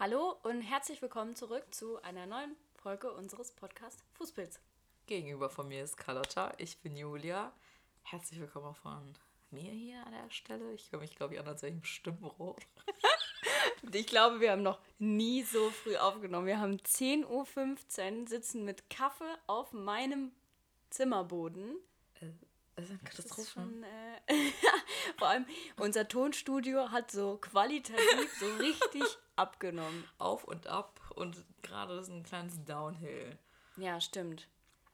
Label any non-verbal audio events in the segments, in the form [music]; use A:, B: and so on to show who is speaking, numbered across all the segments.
A: Hallo und herzlich willkommen zurück zu einer neuen Folge unseres Podcasts Fußpilz.
B: Gegenüber von mir ist Carlotta, ich bin Julia. Herzlich willkommen auch von mir hier an der Stelle. Ich höre mich, glaube ich, an, als wäre ich im Stimmbruch. [laughs]
A: Ich glaube, wir haben noch nie so früh aufgenommen. Wir haben 10.15 Uhr, sitzen mit Kaffee auf meinem Zimmerboden.
B: Das ist eine Katastrophe.
A: schon, äh, [laughs] vor allem unser Tonstudio hat so qualitativ so richtig [laughs] abgenommen.
B: Auf und ab und gerade ist ein kleines Downhill.
A: Ja, stimmt.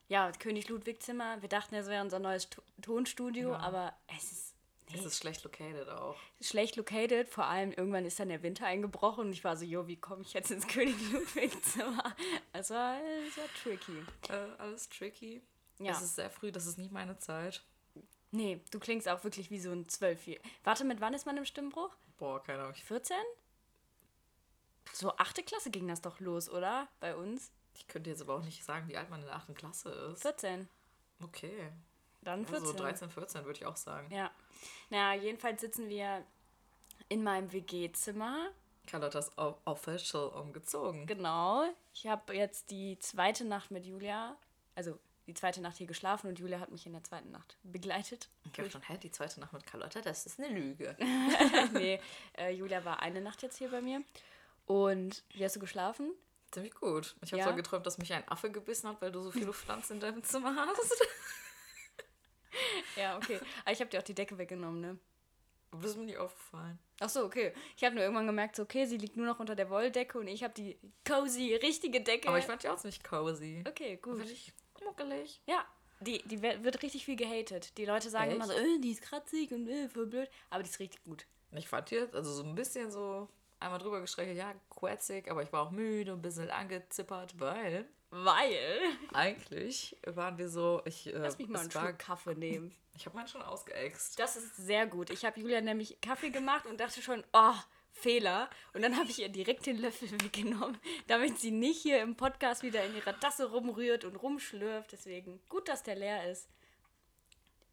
A: Ja, König Ludwig Zimmer, wir dachten, es wäre unser neues To- Tonstudio,
B: Ja.
A: aber es ist nee,
B: Es ist schlecht located auch.
A: schlecht located. Vor allem irgendwann ist dann der Winter eingebrochen und ich war so, jo, wie komme ich jetzt ins [laughs] König Ludwig Zimmer? Es war, es war tricky.
B: Äh, alles tricky.
A: Ja.
B: Es ist sehr früh, das ist nicht meine Zeit.
A: Nee, du klingst auch wirklich wie so ein Zwölfjähriger. Warte, mit wann ist man im Stimmbruch?
B: Boah, keine Ahnung. Ich,
A: 14? So achte Klasse ging das doch los, oder? Bei uns?
B: ich könnte jetzt aber auch nicht sagen, wie alt man in der 8. Klasse ist.
A: 14.
B: Okay.
A: Dann 14.
B: Also 13, 14 würde ich auch sagen.
A: Ja. Naja, jedenfalls sitzen wir in meinem WG-Zimmer.
B: Carlottas o- official umgezogen.
A: Genau. Ich habe jetzt die zweite Nacht mit Julia, also die zweite Nacht hier geschlafen und Julia hat mich in der zweiten Nacht begleitet.
B: Ich habe schon, hä, die zweite Nacht mit Carlotta, das ist eine Lüge. [laughs]
A: nee, äh, Julia war eine Nacht jetzt hier bei mir. Und wie hast du geschlafen?
B: Ziemlich gut. Ich habe
A: Ja?
B: so geträumt, dass mich ein Affe gebissen hat, weil du so viele [laughs] Pflanzen in deinem Zimmer hast.
A: Ja, okay. Aber ich habe dir auch die Decke weggenommen, ne?
B: Aber das ist mir nicht aufgefallen.
A: Ach so, okay. Ich habe nur irgendwann gemerkt, so, okay, sie liegt nur noch unter der Wolldecke und ich habe die cozy, richtige Decke.
B: Aber ich fand die auch ziemlich cozy.
A: okay, gut.
B: Muckelig.
A: Ja, die, die wird richtig viel gehatet. Die Leute sagen
B: Echt?
A: immer so, äh, die ist kratzig und äh, voll blöd. Aber die ist richtig gut.
B: Ich fand die also so ein bisschen so einmal drüber gestreichelt, ja, quetzig, aber ich war auch müde, ein bisschen angezippert, weil
A: Weil. [laughs]
B: eigentlich waren wir so, ich, äh,
A: Lass mich mal einen Schluck Kaffee nehmen. [laughs]
B: ich habe meinen schon ausgeext.
A: Das ist sehr gut. Ich habe Julia nämlich Kaffee gemacht und dachte schon, oh, Fehler. Und dann habe ich ihr direkt den Löffel [laughs] weggenommen, damit sie nicht hier im Podcast wieder in ihrer Tasse rumrührt und rumschlürft. Deswegen gut, dass der leer ist.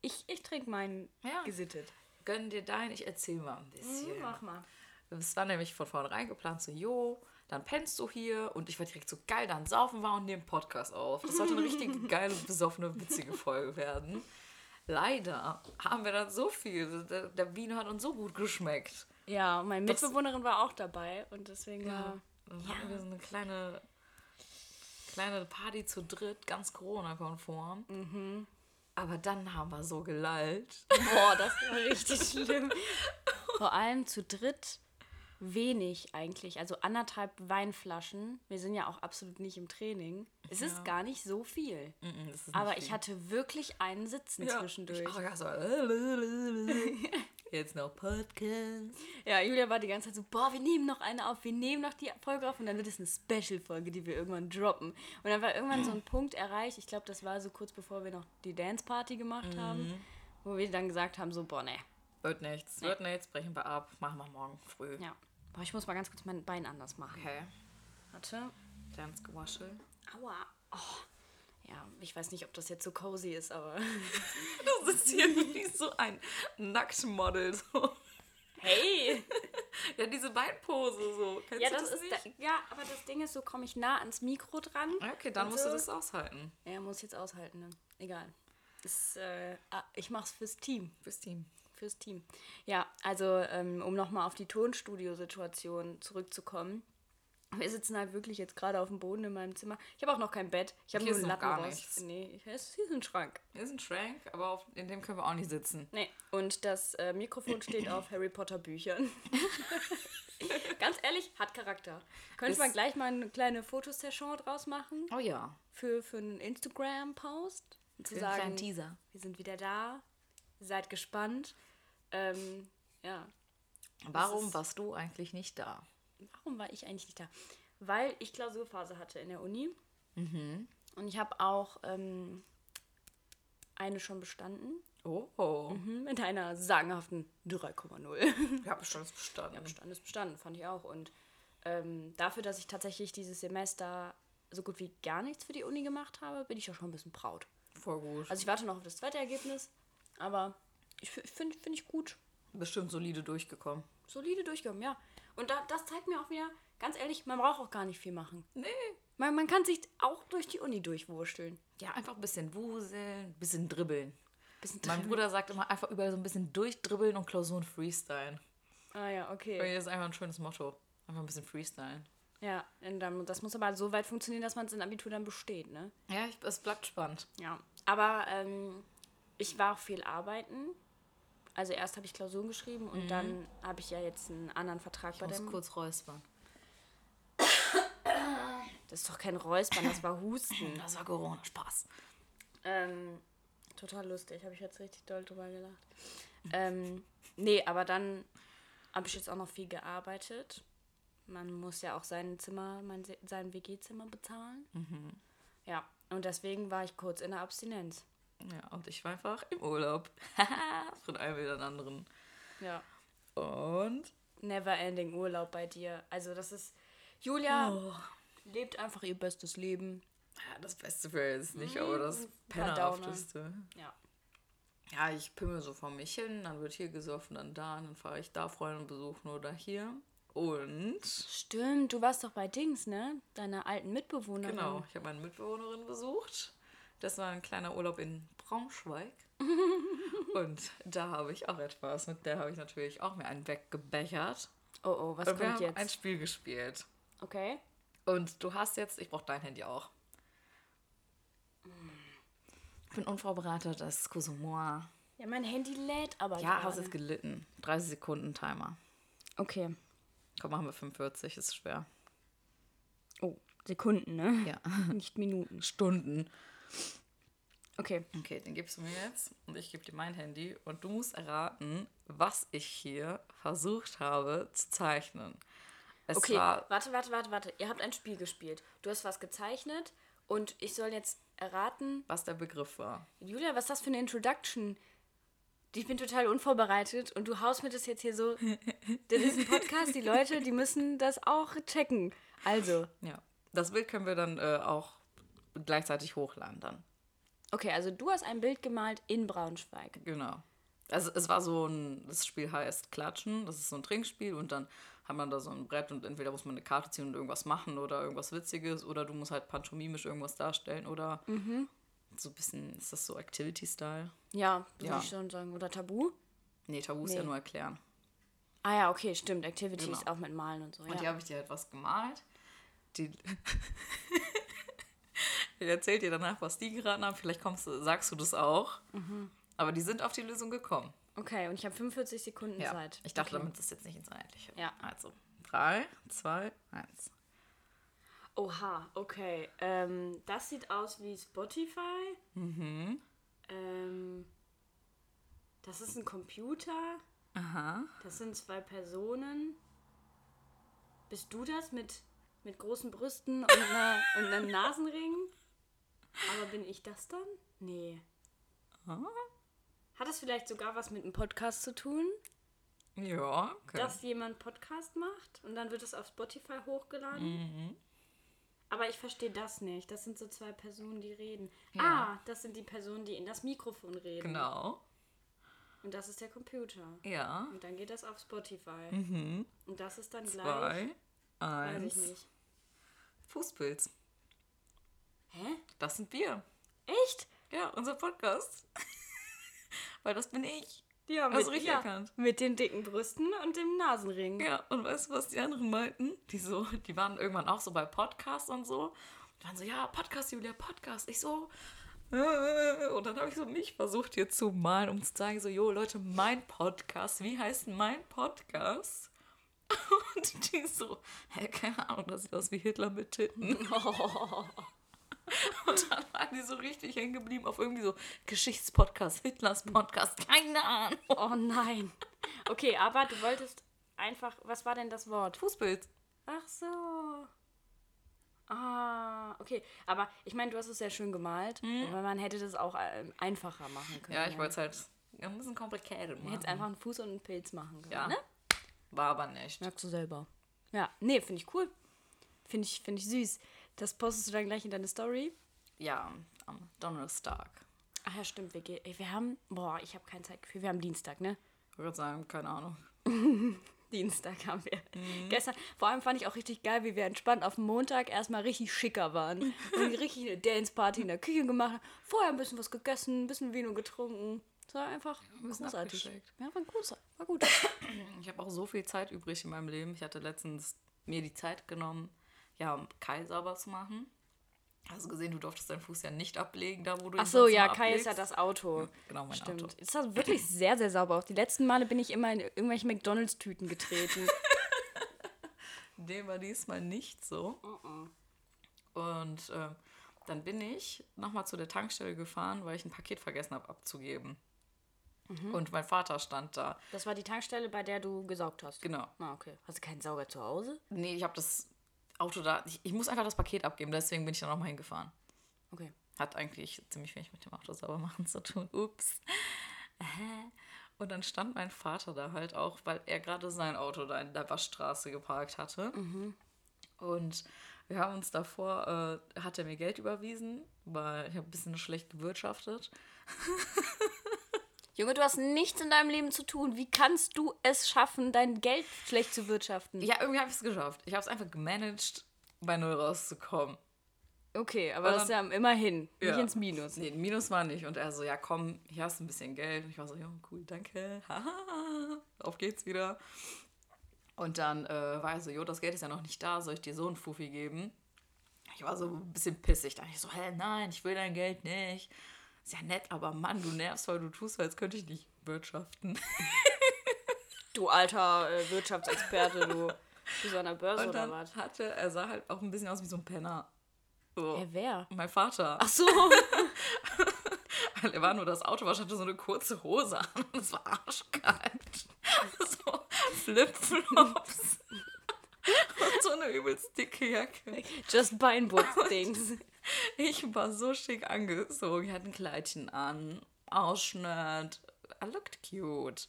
A: Ich, ich trinke meinen
B: Ja.
A: gesittet.
B: Gönn dir dein, ich erzähl mal ein bisschen.
A: Hm, Mach mal.
B: Es war nämlich von vornherein geplant, so, jo, dann pennst du hier und ich war direkt so geil, dann saufen wir und nehmen Podcast auf. Das sollte eine [laughs] richtig geile, besoffene, witzige Folge werden. Leider haben wir dann so viel, der, der Wien hat uns so gut geschmeckt.
A: Ja, und meine Mitbewohnerin war auch dabei und deswegen war.
B: Dann hatten wir so eine kleine, kleine Party zu dritt, ganz Corona-konform.
A: Mhm.
B: Aber dann haben wir so gelallt.
A: Boah, das war richtig schlimm. Vor allem zu dritt wenig eigentlich. Also anderthalb Weinflaschen. Wir sind ja auch absolut nicht im Training. Es ist gar nicht so viel.
B: Mm, ist nicht
A: Aber
B: viel.
A: ich hatte wirklich einen Sitzen
B: Ja,
A: zwischendurch.
B: Ich auch, ja, so, [laughs] [laughs] Jetzt noch Podcast.
A: Ja, Julia war die ganze Zeit so, boah, wir nehmen noch eine auf, wir nehmen noch die Folge auf und dann wird es eine Special-Folge, die wir irgendwann droppen. Und dann war irgendwann so ein Punkt erreicht, ich glaube, das war so kurz bevor wir noch die Dance-Party gemacht haben, wo wir dann gesagt haben, so, boah, ne.
B: Wird nichts, wird nichts, brechen wir ab, machen wir morgen früh.
A: Ja. Boah, ich muss mal ganz kurz mein Bein anders machen.
B: Okay,
A: Warte.
B: ganz gewaschelt.
A: Aua. Oh. Ja, ich weiß nicht, ob das jetzt so cozy ist, aber. [laughs]
B: Du sitzt hier wie so ein Nacktmodel. So.
A: Hey! [laughs]
B: Ja, diese Beinpose so. Kennst
A: ja,
B: du
A: das
B: das
A: ist.
B: nicht?
A: Da, ja, aber das Ding ist, so komme ich nah ans Mikro dran.
B: Okay, dann musst
A: so.
B: du das aushalten.
A: Ja, muss jetzt aushalten, ne? Egal. Das, äh, ah, ich mach's fürs Team.
B: Fürs Team.
A: Fürs Team. Ja, also, ähm, um nochmal auf die Tonstudio-Situation zurückzukommen. Wir sitzen halt wirklich jetzt gerade auf dem Boden in meinem Zimmer. Ich habe auch noch kein Bett. Ich habe nur einen Lappen
B: gar
A: raus.
B: nichts.
A: Nee, es hier ist ein Schrank.
B: Hier ist ein Schrank, aber auf, in dem können wir auch nicht sitzen.
A: Nee, und das äh, Mikrofon steht auf Harry Potter Büchern. [laughs] Ganz ehrlich, hat Charakter. Könnte man gleich mal eine kleine Fotosession draus machen
B: Oh ja.
A: für, für einen Instagram-Post? Und Zu
B: Für einen
A: sagen,
B: kleinen Teaser.
A: wir sind wieder da, seid gespannt. Ähm, ja,
B: Warum warst du eigentlich nicht da?
A: Warum war ich eigentlich nicht da? Weil ich Klausurphase hatte in der Uni.
B: Mhm.
A: Und ich habe auch ähm, eine schon bestanden.
B: Oh, oh.
A: Mhm, mit einer sagenhaften 3,0.
B: Ja, Bestand ist bestanden.
A: Ja, Bestand ist bestanden, fand ich auch. Und ähm, dafür, dass ich tatsächlich dieses Semester so gut wie gar nichts für die Uni gemacht habe, bin ich ja schon ein bisschen proud.
B: Voll gut.
A: Also ich warte noch auf das zweite Ergebnis, aber ich finde find ich gut.
B: Bestimmt solide durchgekommen.
A: Solide durchgekommen, ja. Und da, das zeigt mir auch wieder, ganz ehrlich, man braucht auch gar nicht viel machen.
B: Nee.
A: Man, man kann sich auch durch die Uni durchwursteln.
B: Ja, einfach ein bisschen wuseln, ein bisschen dribbeln.
A: Bisschen
B: Mein Bruder sagt immer einfach überall so ein bisschen durchdribbeln und Klausuren freestylen.
A: Ah ja, okay.
B: Das ist einfach ein schönes Motto. Einfach ein bisschen freestylen.
A: Ja, und dann, das muss aber so weit funktionieren, dass man es in Abitur dann besteht, ne?
B: Ja, es bleibt spannend.
A: Ja. Aber ähm, ich war auch viel arbeiten. Also erst habe ich Klausuren geschrieben und dann habe ich ja jetzt einen anderen Vertrag bei
B: Ich muss
A: dem.
B: kurz räuspern.
A: Das ist doch kein Räuspern, das war Husten. [laughs]
B: Das war Corona, Spaß.
A: Ähm, total lustig, habe ich jetzt richtig doll drüber gelacht. Ähm, nee, aber dann habe ich jetzt auch noch viel gearbeitet. Man muss ja auch sein Zimmer, mein, Se- sein WG-Zimmer bezahlen. Ja, und deswegen war ich kurz in der Abstinenz.
B: Ja, und ich war einfach im Urlaub. [laughs] Von einem wieder den anderen.
A: Ja.
B: Und
A: Never ending Urlaub bei dir. Also das ist. Julia
B: Oh.
A: lebt einfach ihr bestes Leben.
B: ja, das Beste für jetzt nicht, aber das Pennerhafteste.
A: Ja.
B: Ja, ich pimmel so vor mich hin, dann wird hier gesoffen, dann da, dann fahre ich da Freunde besuchen oder hier. Und
A: Stimmt, du warst doch bei Dings, ne? Deiner alten Mitbewohnerin.
B: genau, ich habe meine Mitbewohnerin besucht. Das war ein kleiner Urlaub in Braunschweig. [laughs] Und da habe ich auch etwas. Mit der habe ich natürlich auch mir einen weggebechert.
A: Oh oh, was
B: Und wir
A: kommt
B: haben
A: jetzt?
B: ein Spiel gespielt.
A: Okay.
B: Und du hast jetzt, ich brauche dein Handy auch. Ich bin unvorbereitet, das ist Cousin-moi.
A: Ja, mein Handy lädt aber
B: Ja, hast jetzt gelitten. 30 Sekunden Timer.
A: Okay.
B: Komm, machen wir 45, ist schwer.
A: Oh, Sekunden, ne?
B: Ja. [laughs]
A: Nicht Minuten.
B: Stunden.
A: Okay.
B: Okay, den gibst du mir jetzt und ich gebe dir mein Handy und du musst erraten, was ich hier versucht habe zu zeichnen. Es
A: Okay,
B: war
A: warte, warte, warte, warte. Ihr habt ein Spiel gespielt. Du hast was gezeichnet und ich soll jetzt erraten.
B: was der Begriff war.
A: Julia, was ist das für eine Introduction? Ich bin total unvorbereitet und du haust mir das jetzt hier so. Das ist ein Podcast, die Leute, die müssen das auch checken. Also,
B: Ja. Das Bild können wir dann äh, auch gleichzeitig hochladen dann.
A: okay, also du hast ein Bild gemalt in Braunschweig.
B: Genau. Also es war so ein, das Spiel heißt Klatschen, das ist so ein Trinkspiel und dann hat man da so ein Brett und entweder muss man eine Karte ziehen und irgendwas machen oder irgendwas Witziges oder du musst halt pantomimisch irgendwas darstellen oder so ein bisschen, ist das so Activity-Style?
A: Ja, würde
B: Ja.
A: ich schon sagen. Oder Tabu?
B: Nee, Tabu ist
A: Nee.
B: ja nur erklären.
A: Ah ja, okay, stimmt. Activities
B: Genau.
A: auch mit Malen und so.
B: Und
A: Ja.
B: hier habe ich dir etwas gemalt. Die [laughs] ich erzähl dir danach, was die geraten haben. Vielleicht kommst du, sagst du das auch. Aber die sind auf die Lösung gekommen.
A: Okay, und ich habe 45 Sekunden
B: Ja.
A: Zeit.
B: Ich dachte,
A: okay.
B: damit das jetzt nicht ins Einheitliche.
A: Ja.
B: Also, drei, zwei, eins.
A: Oha, okay. Ähm, das sieht aus wie Spotify. Mhm. Ähm, das ist ein Computer.
B: Aha.
A: Das sind zwei Personen. Bist du das mit, mit großen Brüsten und, einer, und einem Nasenring? Aber bin ich das dann? Nee. Hat das vielleicht sogar was mit einem Podcast zu tun?
B: Ja, okay.
A: dass jemand Podcast macht und dann wird es auf Spotify hochgeladen.
B: Mhm.
A: Aber ich verstehe das nicht. Das sind so zwei Personen, die reden.
B: Ja.
A: Ah, das sind die Personen, die in das Mikrofon reden.
B: Genau.
A: Und das ist der Computer.
B: Ja.
A: Und dann geht das auf Spotify.
B: Mhm.
A: Und das ist dann gleich.
B: Zwei,
A: Weiß ich
B: eins.
A: nicht.
B: Fußpilz.
A: Hä?
B: Das sind wir.
A: Echt?
B: Ja, unser Podcast. [laughs] Weil das bin ich.
A: Ja,
B: Hast du richtig erkannt.
A: Mit den dicken Brüsten und dem Nasenring.
B: Ja, und weißt du, was die anderen meinten? Die so, die waren irgendwann auch so bei Podcasts und so. Die waren so, ja, Podcast, Julia, Podcast. Ich so, äh, und dann habe ich so mich versucht hier zu malen, um zu zeigen, so, jo, Leute, mein Podcast, wie heißt mein Podcast? [laughs] Und die so, hä, keine Ahnung, das sieht aus wie Hitler mit Titten. [laughs] [laughs] Und dann waren die so richtig hängen geblieben auf irgendwie so Geschichtspodcast, Hitlers Podcast, keine Ahnung.
A: Oh nein. Okay, aber du wolltest einfach. Was war denn das Wort?
B: Fußbild.
A: Ach so. Ah, okay. Aber ich meine, du hast es sehr schön gemalt. Aber man hätte das auch ähm, einfacher machen können.
B: Ja, ich wollte es halt ein bisschen kompliziert
A: Man hätte
B: machen.
A: einfach einen Fuß und einen Pilz machen können.
B: Ja.
A: Ne?
B: War aber nicht.
A: Merkst du selber. Ja, nee, finde ich cool. Finde ich, find ich süß. Das postest du dann gleich in deine Story.
B: Ja, am Donnerstag.
A: Ach ja, stimmt. Wir, ey, wir haben. Boah, ich habe kein Zeitgefühl. Wir haben Dienstag, ne?
B: Ich würde sagen, keine Ahnung. [laughs]
A: Dienstag haben wir. Gestern, vor allem fand ich auch richtig geil, wie wir entspannt auf Montag erstmal richtig schicker waren. [laughs] Und richtig eine Dance-Party in der Küche gemacht haben. Vorher ein bisschen was gegessen, ein bisschen Vino getrunken. Das war einfach
B: ein bisschen
A: großartig. Ja, war gut. War gut.
B: Ich habe auch so viel Zeit übrig in meinem Leben. Ich hatte letztens mir die Zeit genommen, ja, Kai sauber zu machen. Hast du gesehen, du durftest deinen Fuß ja nicht ablegen, da wo du
A: Ach so, ja, Kai ist ja das Auto.
B: Genau, mein
A: Stimmt.
B: Auto.
A: Es sah wirklich sehr, sehr sauber aus. Die letzten Male bin ich immer in irgendwelche McDonalds-Tüten getreten. [laughs]
B: Dem war diesmal nicht so. Und äh, dann bin ich nochmal zu der Tankstelle gefahren, weil ich ein Paket vergessen habe abzugeben. Und mein Vater stand da.
A: Das war die Tankstelle, bei der du gesaugt hast.
B: Genau.
A: Ah, okay. Hast du keinen Sauger zu Hause?
B: Nee, ich habe das Auto da. Ich, ich muss einfach das Paket abgeben, deswegen bin ich da nochmal hingefahren.
A: Okay.
B: Hat eigentlich ziemlich wenig mit dem Auto sauber machen zu tun. Ups. Und dann stand mein Vater da halt auch, weil er gerade sein Auto da in der Waschstraße geparkt hatte. Und wir haben uns davor, äh, hat er mir Geld überwiesen, weil ich habe ein bisschen schlecht gewirtschaftet. [laughs]
A: Junge, du hast nichts in deinem Leben zu tun. Wie kannst du es schaffen, dein Geld schlecht zu wirtschaften?
B: Ja, irgendwie habe ich es geschafft. Ich habe es einfach gemanagt, bei Null rauszukommen.
A: Okay, aber
B: Und
A: das ist ja immerhin. Nicht
B: Ja.
A: ins Minus.
B: Nee, Minus war nicht. Und er so, ja komm, hier hast du ein bisschen Geld. Und ich war so, ja, cool, danke. [laughs] Haha, auf geht's wieder. Und dann äh, war er so, jo, das Geld ist ja noch nicht da, soll ich dir so ein Fuffi geben? Ich war so ein bisschen pissig. Da ich so, hä, nein, ich will dein Geld nicht. Ist ja nett, aber Mann, du nervst, weil du tust, als könnte ich nicht wirtschaften. [laughs]
A: Du alter äh, Wirtschaftsexperte, du. Bist du an der Börse
B: Und
A: oder
B: dann
A: was?
B: hatte, er sah halt auch ein bisschen aus wie so ein Penner. So.
A: Hä, wer?
B: Mein Vater.
A: Ach so.
B: Weil [laughs] er war nur das Auto, hatte so eine kurze Hose an und es war arschkalt. [laughs] So Flipflops. Und so eine übelst dicke Jacke.
A: Just Beinputz-Dings.
B: Ich war so schick angezogen. Ich hatte ein Kleidchen an, Ausschnitt. I looked cute.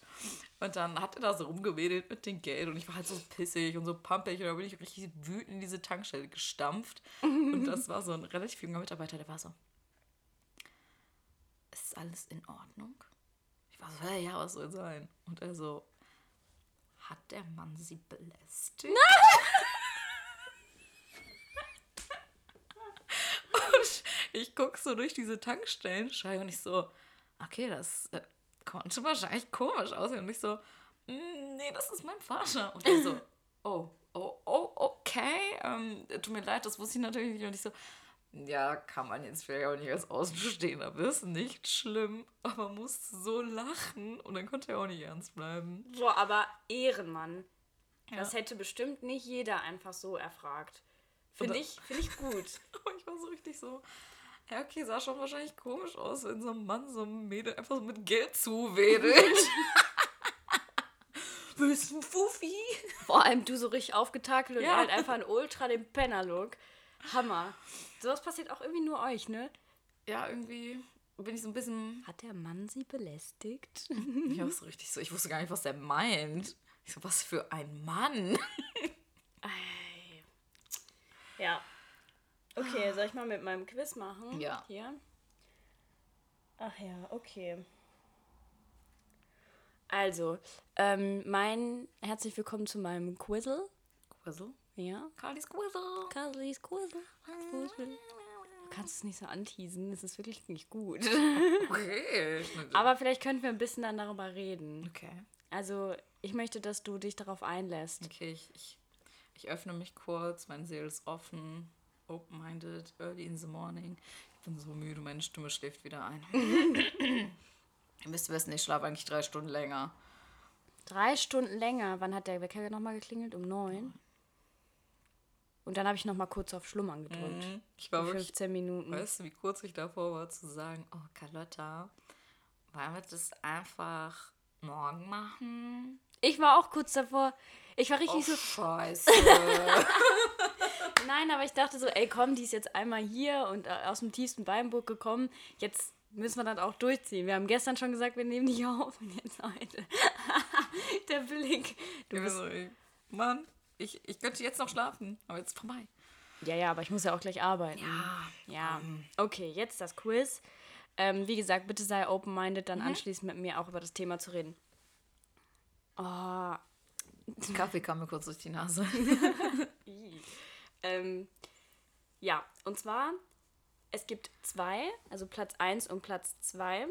B: Und dann hat er da so rumgewedelt mit dem Geld und ich war halt so pissig und so pumpig und da bin ich richtig wütend in diese Tankstelle gestampft. Und [laughs] das war so ein relativ junger Mitarbeiter, der war so, ist alles in Ordnung? Ich war so, ja, ja, was soll sein? Und er so, hat der Mann sie belästigt? und ich gucke so durch diese Tankstellenscheibe und ich so, okay, das äh, konnte wahrscheinlich komisch aussehen. Und ich so, "Mm, nee, das ist mein Vater. Und er so, [laughs] oh, oh, oh, okay, ähm, tut mir leid, das wusste ich natürlich nicht. Und ich so, ja, kann man jetzt vielleicht auch nicht als Außenstehender wissen, nicht schlimm, aber musste so lachen und dann konnte er auch nicht ernst bleiben.
A: Boah, aber Ehrenmann. Das
B: Ja.
A: hätte bestimmt nicht jeder einfach so erfragt. Finde ich, finde ich gut. [laughs]
B: Aber ich war so richtig so, ja, okay, sah schon wahrscheinlich komisch aus, wenn so ein Mann so ein Mädel einfach so mit Geld zuwedelt. Willst du ein Fuffi?
A: Vor allem du so richtig aufgetakelt und
B: Ja.
A: halt einfach ein Ultra den Penner-Look. Hammer. Sowas passiert auch irgendwie nur euch, ne?
B: Ja, irgendwie bin ich so ein bisschen,
A: Hat der Mann sie belästigt?
B: ich war so richtig so, ich wusste gar nicht, was der meint. Ich so, was für ein Mann.
A: Ei. Ja. Okay, soll ich mal mit meinem Quiz machen?
B: Ja.
A: Hier. Ach ja, okay. Also, ähm, mein herzlich willkommen zu meinem Quizzle.
B: Quizzle?
A: Ja.
B: Carly's Quizzle.
A: Carly's Quizzle. Du kannst es nicht so anteasen, das ist wirklich nicht gut.
B: Okay.
A: Aber vielleicht könnten wir ein bisschen dann darüber reden.
B: okay.
A: Also, ich möchte, dass du dich darauf einlässt.
B: Okay, ich, ich, ich öffne mich kurz, meine Seele ist offen, open-minded, early in the morning. Ich bin so müde, meine Stimme schläft wieder ein. [coughs] Ihr müsst wissen, ich schlafe eigentlich drei Stunden länger.
A: Drei Stunden länger. Wann hat der Wecker nochmal geklingelt? Um neun. Und dann habe ich nochmal kurz auf Schlummern gedrückt.
B: Ich war
A: Für
B: wirklich,
A: 15 Minuten.
B: weißt du, wie kurz ich davor war zu sagen, oh Carlotta, wollen wir das einfach morgen machen?
A: Ich war auch kurz davor. Ich war
B: Oh,
A: richtig so.
B: scheiße. [laughs]
A: Nein, aber ich dachte so, ey, komm, die ist jetzt einmal hier und äh, aus dem tiefsten Weinburg gekommen. Jetzt müssen wir das auch durchziehen. Wir haben gestern schon gesagt, wir nehmen nicht [laughs] auf. Und jetzt heute. [laughs] Der Blick. Du
B: bin
A: bist,
B: so, Mann, ich, ich könnte jetzt noch schlafen, aber jetzt ist vorbei.
A: ja, ja, aber ich muss ja auch gleich arbeiten.
B: Ja,
A: Ja, okay, jetzt das Quiz. Ähm, wie gesagt, bitte sei open-minded, dann anschließend mit mir auch über das Thema zu reden. Oh, [laughs]
B: Kaffee kam mir kurz durch die Nase. [laughs]
A: ähm, ja, und zwar, es gibt zwei, also Platz 1 und Platz 2.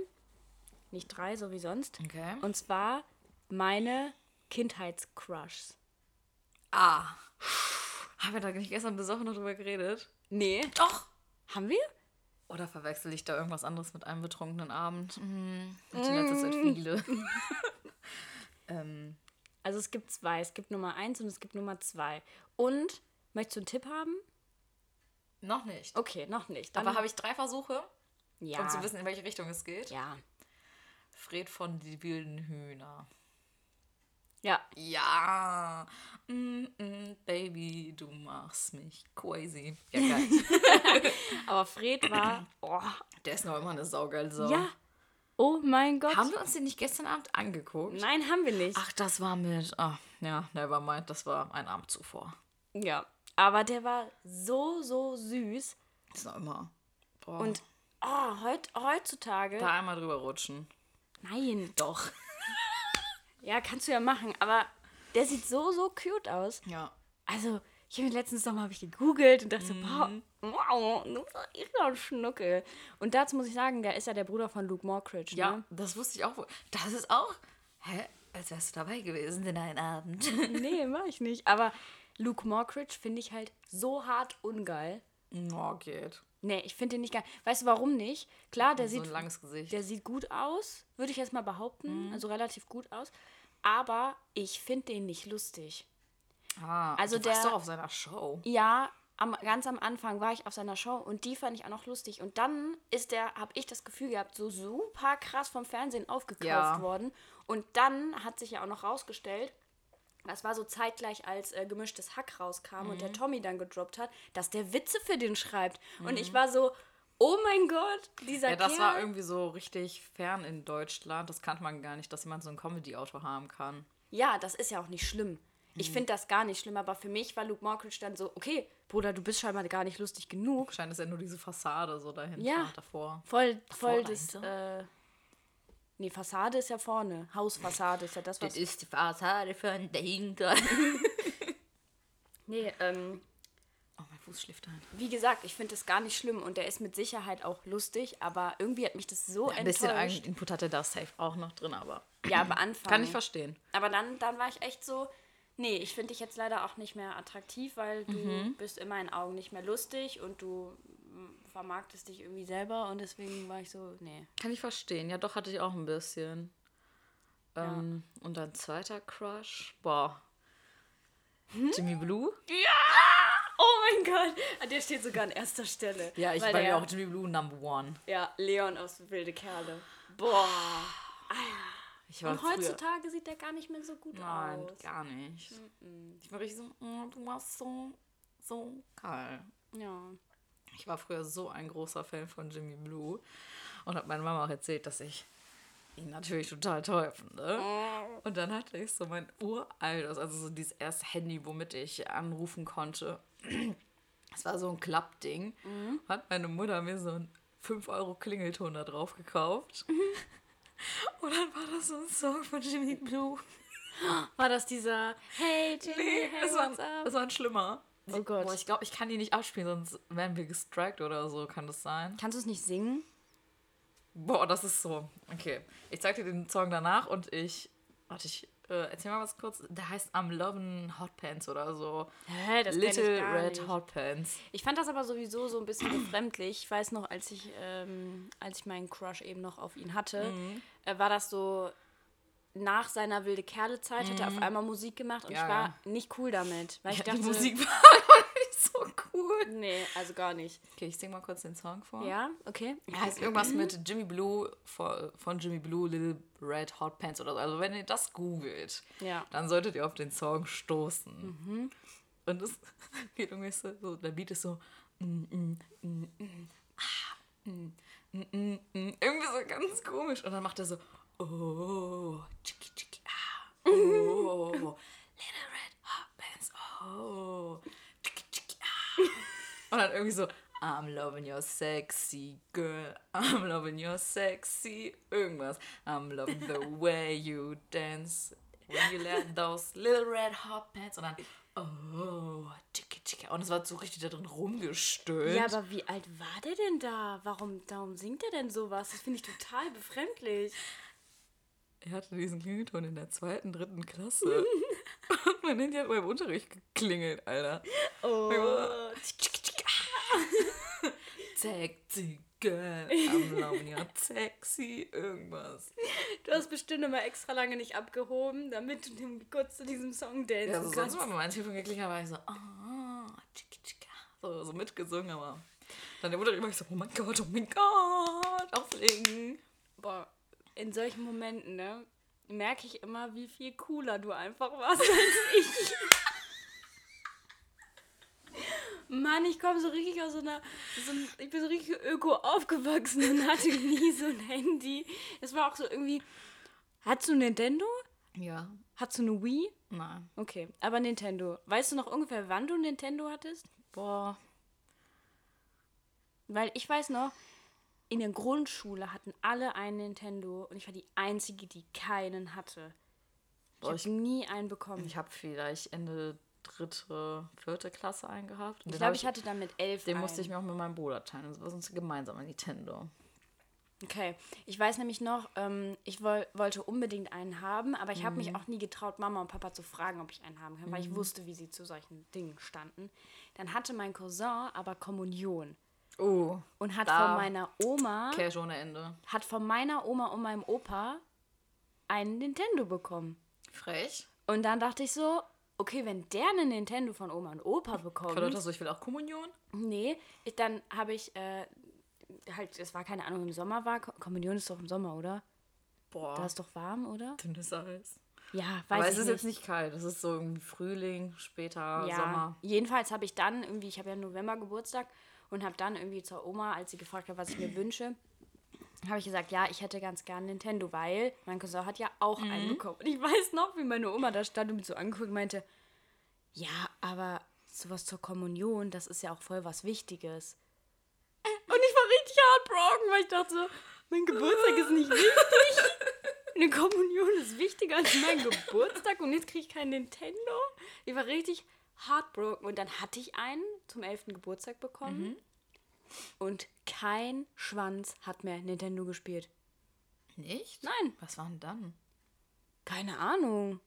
A: Nicht drei, so wie sonst.
B: Okay.
A: Und zwar meine Kindheitscrushs.
B: Ah. Haben wir da nicht gestern besoffen noch drüber geredet?
A: Nee.
B: Doch.
A: Haben wir?
B: Oder verwechsel ich da irgendwas anderes mit einem betrunkenen Abend? Hm, und in letzter Zeit viele. [laughs] ähm,
A: Also es gibt zwei. Es gibt Nummer 1 und es gibt Nummer 2. Und, möchtest du einen Tipp haben?
B: noch nicht.
A: Okay, noch nicht. Dann
B: Aber habe ich drei Versuche,
A: ja.
B: um zu wissen, in welche Richtung es geht?
A: ja.
B: Fred von die wilden Hühner.
A: Ja.
B: Ja. Mm, mm, Baby, du machst mich crazy. Ja, [laughs] geil.
A: Aber Fred war. [clears throat] Oh,
B: Der ist noch immer eine saugeile Sau.
A: ja. Oh mein Gott.
B: Haben wir uns den nicht gestern Abend angeguckt?
A: Nein, haben wir nicht.
B: Ach, das war mit. Ah, ja, nevermind, das war ein Abend zuvor.
A: Ja. Aber der war so, so süß.
B: Das ist noch immer. Boah.
A: Und oh, heut, heutzutage.
B: da einmal drüber rutschen.
A: Nein. Doch. Ja, kannst du ja machen. Aber der sieht so, so cute aus.
B: Ja.
A: Also, ich habe letztens nochmal hab ich gegoogelt und dachte, so, wow, wow, du bist doch ein Schnuckel. Und dazu muss ich sagen, der ist ja der Bruder von Luke Mockridge.
B: Ja,
A: Ne?
B: das wusste ich auch. Das ist auch. Hä? Als wärst du dabei gewesen in einem Abend. [laughs]
A: Nee, war ich nicht. Aber Luke Mockridge finde ich halt so hart ungeil.
B: Oh, geht.
A: Nee, ich finde den nicht geil. Weißt du, warum nicht? Klar, der
B: so
A: sieht
B: ein langes Gesicht.
A: Der sieht gut aus, würde ich jetzt mal behaupten.
B: Mhm.
A: Also relativ gut aus. Aber ich finde den nicht lustig.
B: ah,
A: also
B: du warst
A: der-
B: doch auf seiner Show.
A: Ja, am, ganz am Anfang war ich auf seiner Show und die fand ich auch noch lustig. Und dann ist der, habe ich das Gefühl gehabt, so super krass vom Fernsehen aufgekauft
B: Ja.
A: worden. Und dann hat sich ja auch noch rausgestellt, das war so zeitgleich, als äh, gemischtes Hack rauskam und
B: Mhm.
A: der Tommy dann gedroppt hat, dass der Witze für den schreibt. Und ich war so, oh mein Gott, dieser
B: Mhm. Ja, das
A: Kerl.
B: war irgendwie so richtig fern in Deutschland. Das kannte man gar nicht, dass jemand so einen Comedy-Autor haben kann.
A: Ja, das ist ja auch nicht schlimm. Ich
B: Mhm.
A: finde das gar nicht schlimm, aber für mich war Luke Mockridge dann so, okay, Bruder, du bist scheinbar gar nicht lustig genug.
B: Wahrscheinlich ist ja nur diese Fassade so dahinter
A: Ja.
B: und davor.
A: Voll, voll
B: Davor,
A: das, äh, nee, Fassade ist ja vorne. Hausfassade ist ja das, was...
B: ist die Fassade von dahinter. [laughs]
A: Nee, ähm,
B: Oh, mein Fuß schläft ein.
A: wie gesagt, ich finde das gar nicht schlimm und der ist mit Sicherheit auch lustig, aber irgendwie hat mich das so
B: Ein bisschen
A: enttäuscht.
B: Eigeninput hatte da safe auch noch drin, aber
A: Ja, am Anfang.
B: kann ich verstehen.
A: Aber dann, dann war ich echt so, nee, ich finde dich jetzt leider auch nicht mehr attraktiv, weil du
B: Mhm.
A: bist in meinen Augen nicht mehr lustig und du vermarktest dich irgendwie selber und deswegen war ich so, nee.
B: Kann ich verstehen. Ja, doch, hatte ich auch ein bisschen. Ähm, Und dann zweiter Crush. Boah. Jimmy Blue?
A: Oh mein Gott, Ah, der steht sogar an erster Stelle.
B: Ja, ich war
A: der,
B: ja auch Jimmy Blue Number One.
A: Ja, Leon aus Wilde Kerle. Boah.
B: Ich war
A: Und
B: früher,
A: heutzutage sieht der gar nicht mehr so gut
B: Nein,
A: aus.
B: gar nicht. Ich war richtig so, oh, du warst so, so geil.
A: Ja.
B: Ich war früher so ein großer Fan von Jimmy Blue und habe meiner Mama auch erzählt, dass ich ihn natürlich total toll finde. Und dann hatte ich so mein uraltes, also so dieses erste Handy, womit ich anrufen konnte. Es war so ein Klappding. Hat meine Mutter mir so einen 5 Euro Klingelton da drauf gekauft. [laughs] Und dann war das so ein Song von Jimmy Blue.
A: War das dieser Hey Jimmy,
B: Nee,
A: hey,
B: es war, es war ein schlimmer.
A: Oh Gott.
B: Boah, ich glaube, ich kann die nicht abspielen, sonst werden wir gestrikt oder so, kann das sein?
A: Kannst du es nicht singen?
B: Boah, das ist so. Okay. Ich zeig dir den Song danach und ich. Warte, ich äh, erzähl mal was kurz. Der heißt I'm Lovin' Hot Pants oder so.
A: Hä, das ich
B: Little
A: gar
B: Red
A: nicht.
B: Hot Pants.
A: Ich fand das aber sowieso so ein bisschen befremdlich. Ich weiß noch, als ich, ähm, als ich meinen Crush eben noch auf ihn hatte,
B: Mhm.
A: äh, war das so nach seiner wilde Kerle-Zeit, hat er auf einmal Musik gemacht und
B: Mhm. Ja,
A: ich war
B: ja.
A: nicht cool damit. Weil ich
B: Ja,
A: dachte,
B: die Musik [laughs] war nicht so cool.
A: Nee, also gar nicht.
B: Okay, ich sing mal kurz den Song vor.
A: Ja, okay.
B: Er heißt irgendwas mit Jimmy Blue von, Jimmy Blue Little Red Hot Pants oder so. Also wenn ihr das googelt,
A: Ja.
B: dann solltet ihr auf den Song stoßen. Und es [laughs] geht irgendwie so, so, der Beat ist so mm, mm, mm, mm, ah, mm, mm. irgendwie so ganz komisch. Und dann macht er so oh, chiki chiki ah, [laughs] oh, little red hot pants, oh, chiki chiki ah. [laughs] Und dann irgendwie so I'm loving your sexy girl, I'm loving your sexy irgendwas. I'm loving the [laughs] way you dance. when you let those little red hot pants und dann oh, tschicka, tschicka. Und es war so richtig da drin rumgestöhnt.
A: Ja, aber wie alt war der denn da? Warum, warum singt er denn sowas? Das finde ich total befremdlich.
B: Er hatte diesen Klingelton in der zweiten, dritten Klasse. und mein Handy hat beim Unterricht geklingelt, Alter.
A: Oh.
B: Sexy girl, I'm loving you, sexy, irgendwas.
A: Du hast bestimmt immer extra lange nicht abgehoben, damit du dem kurz zu diesem Song dancen
B: Ja, also sonst
A: kannst.
B: mal, wenn mein Telefon geklingelt war ich so, ah, tschicka, tschicka. So, so mitgesungen, aber dann der Unterricht war ich so, oh mein Gott, oh mein Gott, auflegen.
A: Boah, in solchen Momenten, ne, merke ich immer, wie viel cooler du einfach warst als ich. Mann, ich komme so richtig aus so einer. So ein, ich bin so richtig öko aufgewachsen und hatte nie so ein Handy. Es war auch so irgendwie. Hattest du ein Nintendo?
B: Ja,
A: Hattest du eine Wii?
B: nein.
A: Okay, aber Nintendo. Weißt du noch ungefähr, wann du ein Nintendo hattest?
B: Boah,
A: Weil ich weiß noch, in der Grundschule hatten alle einen Nintendo und ich war die Einzige, die keinen hatte. Ich habe nie einen bekommen.
B: ich habe vielleicht Ende dritte, vierte Klasse eingehabt.
A: Ich glaube, ich hatte dann mit elf
B: Den
A: einen.
B: musste ich mir auch mit meinem Bruder teilen. Das war sonst gemeinsam ein Nintendo.
A: Okay, ich weiß nämlich noch, ähm, ich woll, wollte unbedingt einen haben, aber ich habe mich auch nie getraut, Mama und Papa zu fragen, ob ich einen haben kann, weil ich wusste, wie sie zu solchen Dingen standen. Dann hatte mein Cousin aber Kommunion
B: Oh,
A: und hat
B: Da.
A: von meiner Oma,
B: Cash ohne Ende.
A: hat von meiner Oma und meinem Opa einen Nintendo bekommen.
B: Frech.
A: Und dann dachte ich so, okay, wenn der einen Nintendo von Oma und Opa bekommt,
B: Verdammt, so, ich will auch Kommunion.
A: nee, ich, dann habe ich äh, halt, es war keine Ahnung, im Sommer war, Ko- Kommunion ist doch im Sommer, oder?
B: Boah,
A: Da ist doch warm, oder?
B: dünnes Eis.
A: Ja, weiß
B: Aber es ist
A: nicht.
B: jetzt nicht kalt. Es ist so irgendwie Frühling, später
A: ja,
B: Sommer.
A: jedenfalls habe ich dann irgendwie, ich habe ja im November Geburtstag und habe dann irgendwie zur Oma, als sie gefragt hat, was ich mir wünsche, habe ich gesagt, ja, ich hätte ganz gern Nintendo, weil mein Cousin hat ja auch
B: Mhm.
A: einen bekommen. Und ich weiß noch, wie meine Oma da stand und mich so angeguckt und meinte, ja, aber sowas zur Kommunion, das ist ja auch voll was Wichtiges. Und ich war richtig heartbroken, weil ich dachte so, mein Geburtstag ist nicht wichtig. Eine Kommunion ist wichtiger als mein Geburtstag und jetzt kriege ich kein Nintendo. Ich war richtig heartbroken. Und dann hatte ich einen zum 11. Geburtstag bekommen. Und kein Schwanz hat mehr Nintendo gespielt.
B: Nicht?
A: Nein.
B: Was war denn dann?
A: Keine Ahnung.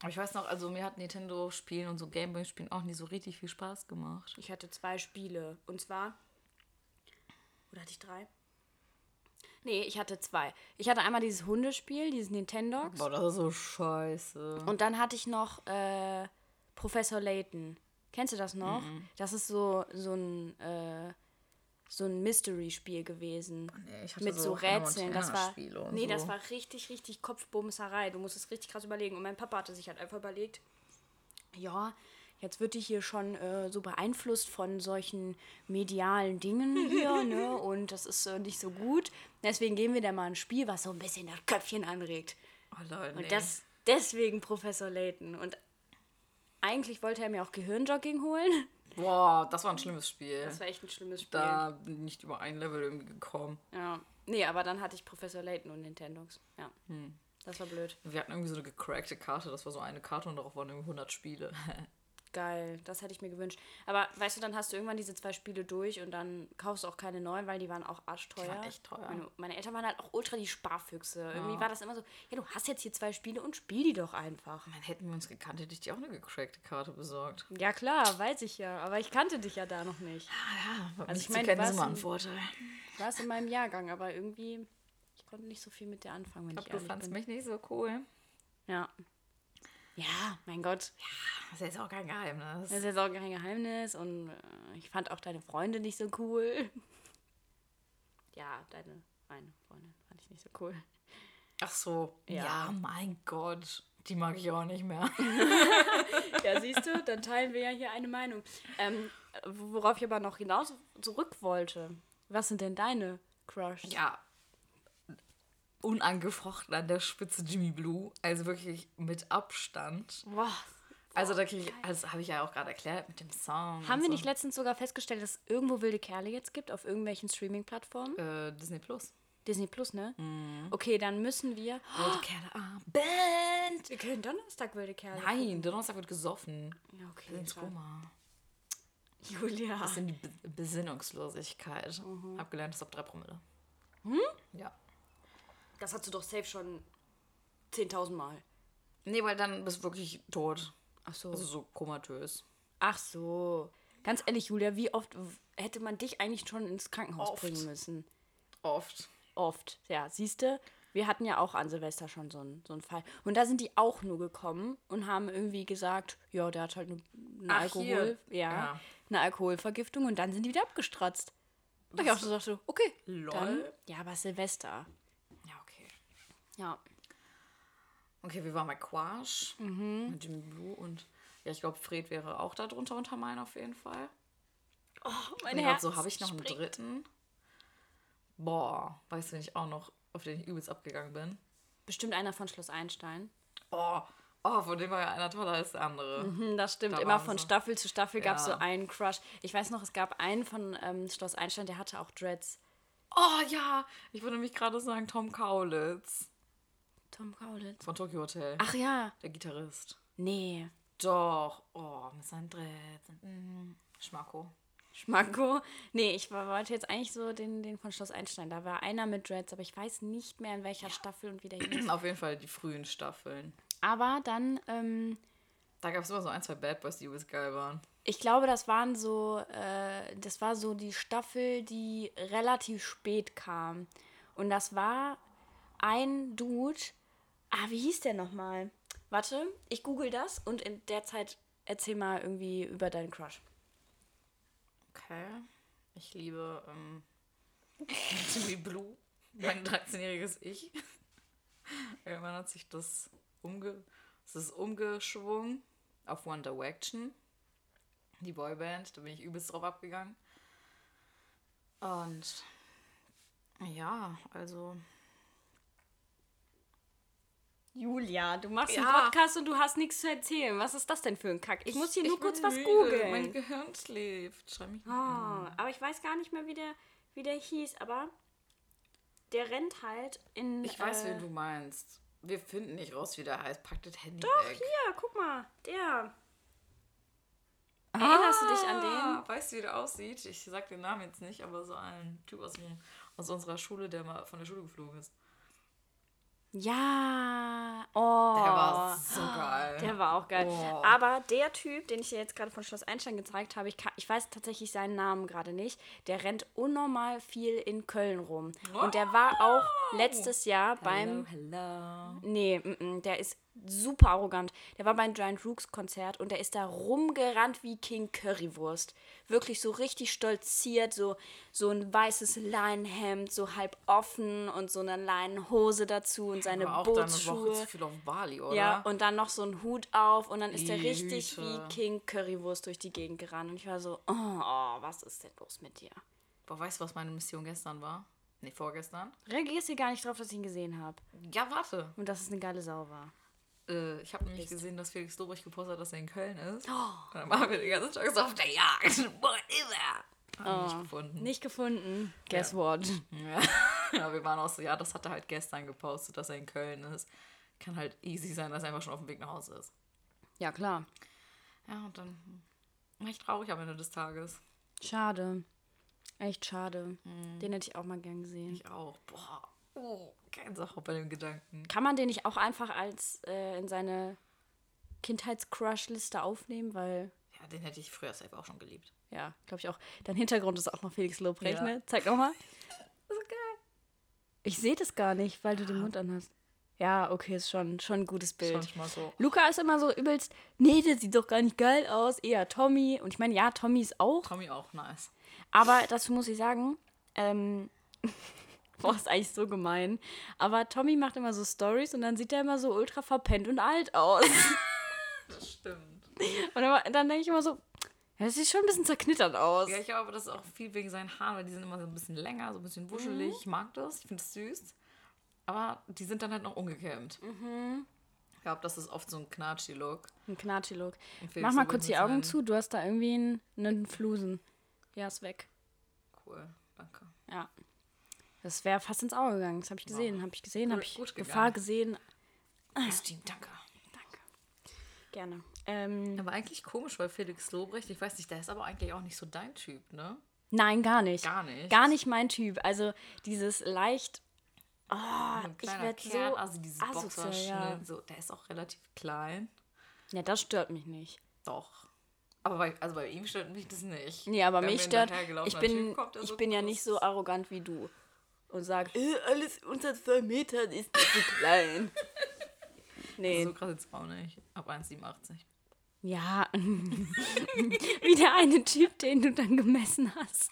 B: Aber ich weiß noch, also mir hat Nintendo-Spielen und so Gameboy-Spielen auch nie so richtig viel Spaß gemacht.
A: Ich hatte zwei Spiele. Und zwar. Oder hatte ich drei? Nee, ich hatte zwei. Ich hatte einmal dieses Hundespiel, dieses Nintendox.
B: Boah, das ist so scheiße.
A: Und dann hatte ich noch äh, Professor Layton. Kennst du das noch? Das ist so, so ein, äh, so ein Mystery-Spiel gewesen.
B: nee, ich hatte
A: mit
B: so
A: so Rätseln. Das war, nee, das
B: so.
A: war richtig, richtig Kopfbumserei. Du musst es richtig krass überlegen. Und mein Papa hatte sich halt einfach überlegt, ja, jetzt wird die hier schon äh, so beeinflusst von solchen medialen Dingen hier, [laughs] ne? Und das ist äh, nicht so gut. Deswegen geben wir da mal ein Spiel, was so ein bisschen das Köpfchen anregt.
B: Oh, Leute,
A: Und
B: nee.
A: das deswegen Professor Layton. Und eigentlich wollte er mir auch Gehirnjogging holen. [laughs]
B: Boah, das war ein schlimmes Spiel.
A: Das war echt ein schlimmes Spiel.
B: da bin ich nicht über ein Level irgendwie gekommen.
A: Ja. Nee, aber dann hatte ich Professor Layton und Nintendox. Ja.
B: Hm.
A: Das war blöd.
B: Wir hatten irgendwie so eine gecrackte Karte, das war so eine Karte und darauf waren irgendwie 100 Spiele. [laughs]
A: Geil, das hätte ich mir gewünscht. Aber weißt du, dann hast du irgendwann diese zwei Spiele durch und dann kaufst du auch keine neuen, weil die waren auch arschteuer.
B: Die waren echt teuer.
A: Meine, meine Eltern waren halt auch ultra die Sparfüchse. Irgendwie war das immer so, ja, du hast jetzt hier zwei Spiele und spiel die doch einfach.
B: Man, hätten wir uns gekannt, hätte ich dir auch eine gecrackte Karte besorgt.
A: Ja klar, weiß ich ja. Aber ich kannte dich ja da noch nicht.
B: Ja,
A: Also ich
B: ich
A: meine,
B: kennen ist immer ein Vorteil.
A: War es in meinem Jahrgang, aber irgendwie, ich konnte nicht so viel mit dir anfangen, wenn
B: Ich
A: ich,
B: glaube, du fandst mich nicht so cool.
A: Ja. Ja, mein Gott.
B: Das ist jetzt auch kein Geheimnis.
A: Das ist jetzt auch kein Geheimnis und äh, ich fand auch deine Freunde nicht so cool. [laughs] Ja, deine, meine Freundin fand ich nicht so cool.
B: Ach so.
A: Ja.
B: Ja. mein Gott. Die mag ich auch nicht mehr. [laughs]
A: Ja, siehst du, dann teilen wir ja hier eine Meinung. Ähm, worauf ich aber noch hinaus zurück wollte. Was sind denn deine Crushs?
B: Ja. Unangefochten an der Spitze Jimmy Blue. Also wirklich mit Abstand.
A: Boah.
B: Also da kriege ich, also habe ich ja auch gerade erklärt mit dem Song.
A: Haben wir
B: so.
A: nicht letztens sogar festgestellt, dass es irgendwo wilde Kerle jetzt gibt auf irgendwelchen Streaming-Plattformen?
B: Äh, Disney Plus.
A: Disney Plus, ne? Okay, dann müssen wir. [gasps]
B: Wilde Kerle am Band.
A: Wir können Donnerstag wilde Kerle.
B: Nein, Donnerstag wird gesoffen.
A: Ja, okay.
B: Ins
A: klar.
B: Roma.
A: Julia.
B: Das sind die Be Besinnungslosigkeit. Abgelernt ist ab 3 Promille. Ja.
A: Das hast du doch safe schon 10.000 Mal.
B: Nee, weil dann bist du wirklich tot.
A: Ach so.
B: Also so komatös.
A: Ach so. Ganz ehrlich, Julia, wie oft hätte man dich eigentlich schon ins Krankenhaus
B: Oft.
A: bringen müssen?
B: Oft.
A: Oft. Ja, siehst du, wir hatten ja auch an Silvester schon so einen, so einen Fall. Und da sind die auch nur gekommen und haben irgendwie gesagt, ja, der hat halt eine, eine
B: Ach,
A: Alkohol, ja,
B: Ja.
A: eine Alkoholvergiftung und dann sind die wieder abgestratzt. Und ich auch so dachte, okay,
B: Lol.
A: dann, ja, aber Silvester.
B: Ja, okay.
A: Ja.
B: Wir waren bei Quash mit Jimmy Blue und ja, ich glaube, Fred wäre auch da drunter unter meinen auf jeden Fall.
A: Oh, mein Herz.
B: so habe ich noch einen
A: springt.
B: dritten. Boah, weißt du, wenn ich auch noch, auf den ich übelst abgegangen bin?
A: Bestimmt einer von Schloss Einstein.
B: Oh, oh, von dem war ja einer toller als der andere.
A: Hm, Das stimmt.
B: Da
A: Immer von
B: sie.
A: Staffel zu Staffel gab es
B: Ja.
A: so einen Crush. Ich weiß noch, es gab einen von ähm, Schloss Einstein, der hatte auch Dreads.
B: Oh ja, ich würde nämlich gerade sagen Tom Kaulitz
A: Tom Kaulitz.
B: von Tokyo Hotel.
A: Ach ja.
B: Der Gitarrist.
A: Nee.
B: Doch, oh, mit seinen Dreads. Mm, Schmacko.
A: Schmacko. Nee, ich wollte jetzt eigentlich so den, den von Schloss Einstein. Da war einer mit Dreads, aber ich weiß nicht mehr in welcher Staffel und wie der hieß.
B: Auf jeden Fall die frühen Staffeln.
A: Aber dann, ähm,
B: Da gab es immer so ein, zwei Bad Boys, die übelst geil waren.
A: ich glaube, das waren so, äh, das war so die Staffel, die relativ spät kam. Und das war ein Dude. Ah, wie hieß der nochmal? Warte, ich google das und in der Zeit erzähl mal irgendwie über deinen Crush.
B: Okay. Ich liebe ähm, [laughs] Jimmy Blue, mein 13-jähriges Ich. [laughs] Irgendwann hat sich das, umge es ist umgeschwungen auf One Direction, die Boyband. Da bin ich übelst drauf abgegangen. Und ja, also
A: Julia, du machst
B: Ja.
A: einen Podcast und du hast nichts zu erzählen. Was ist das denn für ein Kack? Ich muss hier nur
B: bin
A: kurz was
B: müde.
A: googeln.
B: Mein Gehirn schläft. Schreib mich
A: Ah, aber ich weiß gar nicht mehr, wie der, wie der hieß, aber der rennt halt in.
B: Ich weiß,
A: äh,
B: wen du meinst. Wir finden nicht raus, wie der heißt. Pack das Handy
A: Doch,
B: weg.
A: hier, guck mal, der. Erinnerst du dich an den?
B: Ah, Weißt du, wie der aussieht? Ich sag den Namen jetzt nicht, aber so ein Typ aus, aus unserer Schule, der mal von der Schule geflogen ist.
A: Ja. Oh.
B: Der war so geil.
A: Der war auch geil.
B: Oh.
A: Aber der Typ, den ich dir jetzt gerade von Schloss Einstein gezeigt habe, ich, kann, ich weiß tatsächlich seinen Namen gerade nicht, der rennt unnormal viel in Köln rum. Und der war auch letztes Jahr beim.
B: Hello.
A: Nee, mm, mm, der ist super arrogant. Der war beim Giant Rooks Konzert und der ist da rumgerannt wie King Currywurst. Wirklich so richtig stolziert, so, so ein weißes Leinenhemd, so halb offen und so eine Leinenhose dazu und seine
B: Aber auch dann eine Woche
A: Bootschuhe.
B: zu viel auf Bali, oder?
A: Ja, und dann noch so ein Hut auf und dann ist er
B: Die
A: richtig wie King Currywurst durch die Gegend gerannt. Und ich war so, oh, oh, was ist denn los mit dir?
B: Boah, weißt du, was meine Mission gestern war? Nee, vorgestern?
A: Reagierst du gar nicht drauf, dass ich ihn gesehen habe
B: Ja, warte.
A: und dass es eine geile Sau war.
B: Äh, ich habe nämlich gesehen, dass Felix Lobrecht gepostet hat, dass er in Köln ist. Und dann waren wir den ganzen Tag so auf der Jagd. Wo ist er? Ihn nicht gefunden.
A: Nicht gefunden. Guess what?
B: Ja. [laughs] ja, wir waren auch so, ja, das hat er halt gestern gepostet, dass er in Köln ist. Kann halt easy sein, dass er einfach schon auf dem Weg nach Hause ist.
A: Ja, klar.
B: Ja, und dann war ich traurig am Ende des Tages.
A: Schade. Echt schade. Den hätte ich auch mal gern gesehen.
B: Ich auch. Boah. Oh, keine Sache bei dem Gedanken.
A: Kann man den nicht auch einfach als äh, in seine Kindheits-Crush-Liste aufnehmen? Weil,
B: Ja, den hätte ich früher safe auch schon geliebt.
A: ja, glaube ich auch. Dein Hintergrund ist auch noch Felix Lobrecht,
B: Ja.
A: ne? Zeig nochmal. So [laughs] geil. Ich sehe das gar nicht, weil du den Mund anhast. Ja, okay, ist schon, schon ein gutes Bild.
B: So.
A: Luca ist immer so übelst, nee, der sieht doch gar nicht geil aus. Eher Tommy. Und ich meine, ja, Tommy ist auch.
B: Tommy auch nice.
A: Aber dazu muss ich sagen, ähm, [laughs] [laughs] boah, ist eigentlich so gemein. Aber Tommy macht immer so Stories und dann sieht er immer so ultra verpennt und alt aus. [laughs]
B: Das stimmt.
A: Und dann, dann denke ich immer so, ja, das sieht schon ein bisschen zerknittert aus.
B: Ja, ich glaube, das ist auch viel wegen seinen Haaren, weil die sind immer so ein bisschen länger, so ein bisschen wuschelig. Ich mag das, ich finde es süß. Aber die sind dann halt noch ungekämmt. Ich glaube, das ist oft so ein Knatschi-Look.
A: Ein Knatschi-Look. Mach mal kurz die Augen zu, du hast da irgendwie einen, einen Flusen. Ja, ist weg.
B: Cool, danke.
A: Ja. Das wäre fast ins Auge gegangen. Das habe ich gesehen, habe ich gesehen, habe ich
B: gut
A: Gefahr gesehen.
B: Christine, danke.
A: Danke. Gerne. Ähm,
B: Aber eigentlich komisch, weil Felix Lobrecht, ich weiß nicht, der ist aber eigentlich auch nicht so dein Typ, ne?
A: nein, gar nicht.
B: Gar nicht.
A: Gar nicht mein Typ. Also dieses leicht. Oh, ich werde so
B: also diese
A: asozial, ja.
B: so, der ist auch relativ klein.
A: Ja, das stört mich nicht.
B: Doch. Aber bei, also bei ihm stört mich das nicht.
A: Nee, aber
B: Wenn
A: mich stört. Ich bin, ich bin ja nicht so arrogant wie du. Und sag, äh, alles unter zwei Metern ist zu klein. [laughs] Nee.
B: So krass jetzt auch nicht. Ab 1,87.
A: Ja. [laughs] wie der eine Typ, den du dann gemessen hast.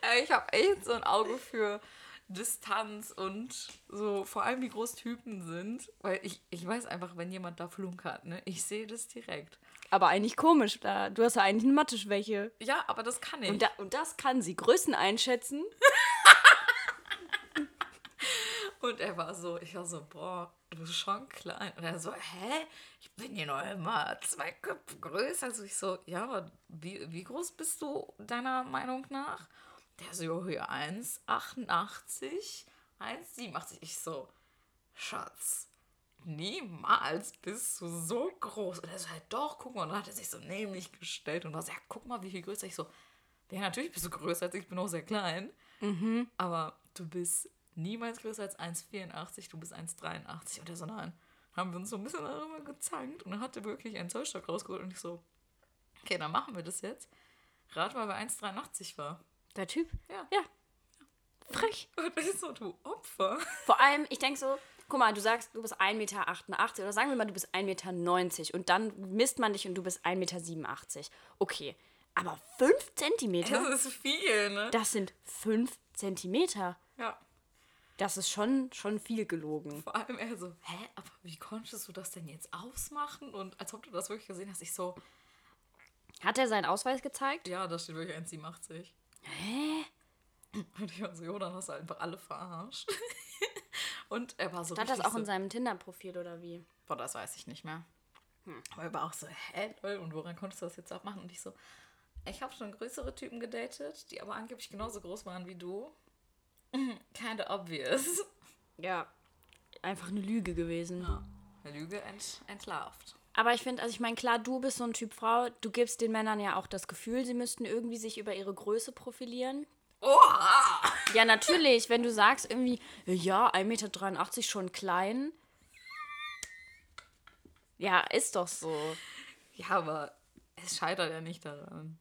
B: Ey, [laughs] Ich habe echt so ein Auge für Distanz und so, vor allem wie groß Typen sind. Weil ich, ich weiß einfach, wenn jemand da flunkert, ne, ich sehe das direkt.
A: Aber eigentlich komisch. Da, du hast ja eigentlich eine Mathe-Schwäche.
B: Ja, aber das kann ich.
A: Und, da, und das kann sie. Größen einschätzen. [laughs]
B: Und er war so, ich war so, boah, du bist schon klein. Und er so, hä? Ich bin hier noch immer zwei Köpfe größer. Also ich so, ja, aber wie, wie groß bist du deiner Meinung nach? Der so, hier 1,88, 1,87. Ich so, Schatz, niemals bist du so groß. Und er so, halt doch, guck mal. Und dann hat er sich so neben mich gestellt und war so, ja, guck mal, wie viel größer. Ich so, ja, natürlich bist du größer als ich, ich bin auch sehr klein. Aber du bist niemals größer als 1,84, du bist 1,83. Und er so, nein. Haben wir uns so ein bisschen darüber gezankt und dann hat er wirklich einen Zollstock rausgeholt und ich so, okay, dann machen wir das jetzt. Rat mal, wer 1,83 war.
A: Der Typ?
B: Ja.
A: Ja. Frech.
B: Und ich so, du Opfer.
A: Vor allem, ich denke so, guck mal, du sagst, du bist 1,88 Meter oder sagen wir mal, du bist 1,90 Meter und dann misst man dich und du bist 1,87 Meter. Okay, aber 5 Zentimeter,
B: Das ist viel, ne?
A: das sind 5 Zentimeter.
B: Ja.
A: Das ist schon, schon viel gelogen.
B: Vor allem er so, hä, aber wie konntest du das denn jetzt ausmachen? Und als ob du das wirklich gesehen hast, ich so,
A: Hat er seinen Ausweis gezeigt?
B: ja, da steht wirklich 1,87.
A: Hä?
B: Und ich war so, jo, dann hast du einfach alle verarscht. [laughs] und er war so
A: Hat das auch
B: so,
A: in seinem Tinder-Profil oder wie?
B: Boah, das weiß ich nicht mehr. Aber er war auch so, hä, lol, und woran konntest du das jetzt abmachen? Und ich so, ich habe schon größere Typen gedatet, die aber angeblich genauso groß waren wie du. [clears throat] Kinda obvious.
A: Ja. Einfach eine Lüge gewesen.
B: Ja. Lüge ent, entlarvt.
A: Aber ich finde, also ich meine, klar, du bist so ein Typ Frau, du gibst den Männern ja auch das Gefühl, sie müssten irgendwie sich über ihre Größe profilieren.
B: Oha!
A: Ja, natürlich, wenn du sagst irgendwie, ja, 1,83 Meter schon klein. Ja, ist doch so.
B: Ja, aber es scheitert ja nicht daran.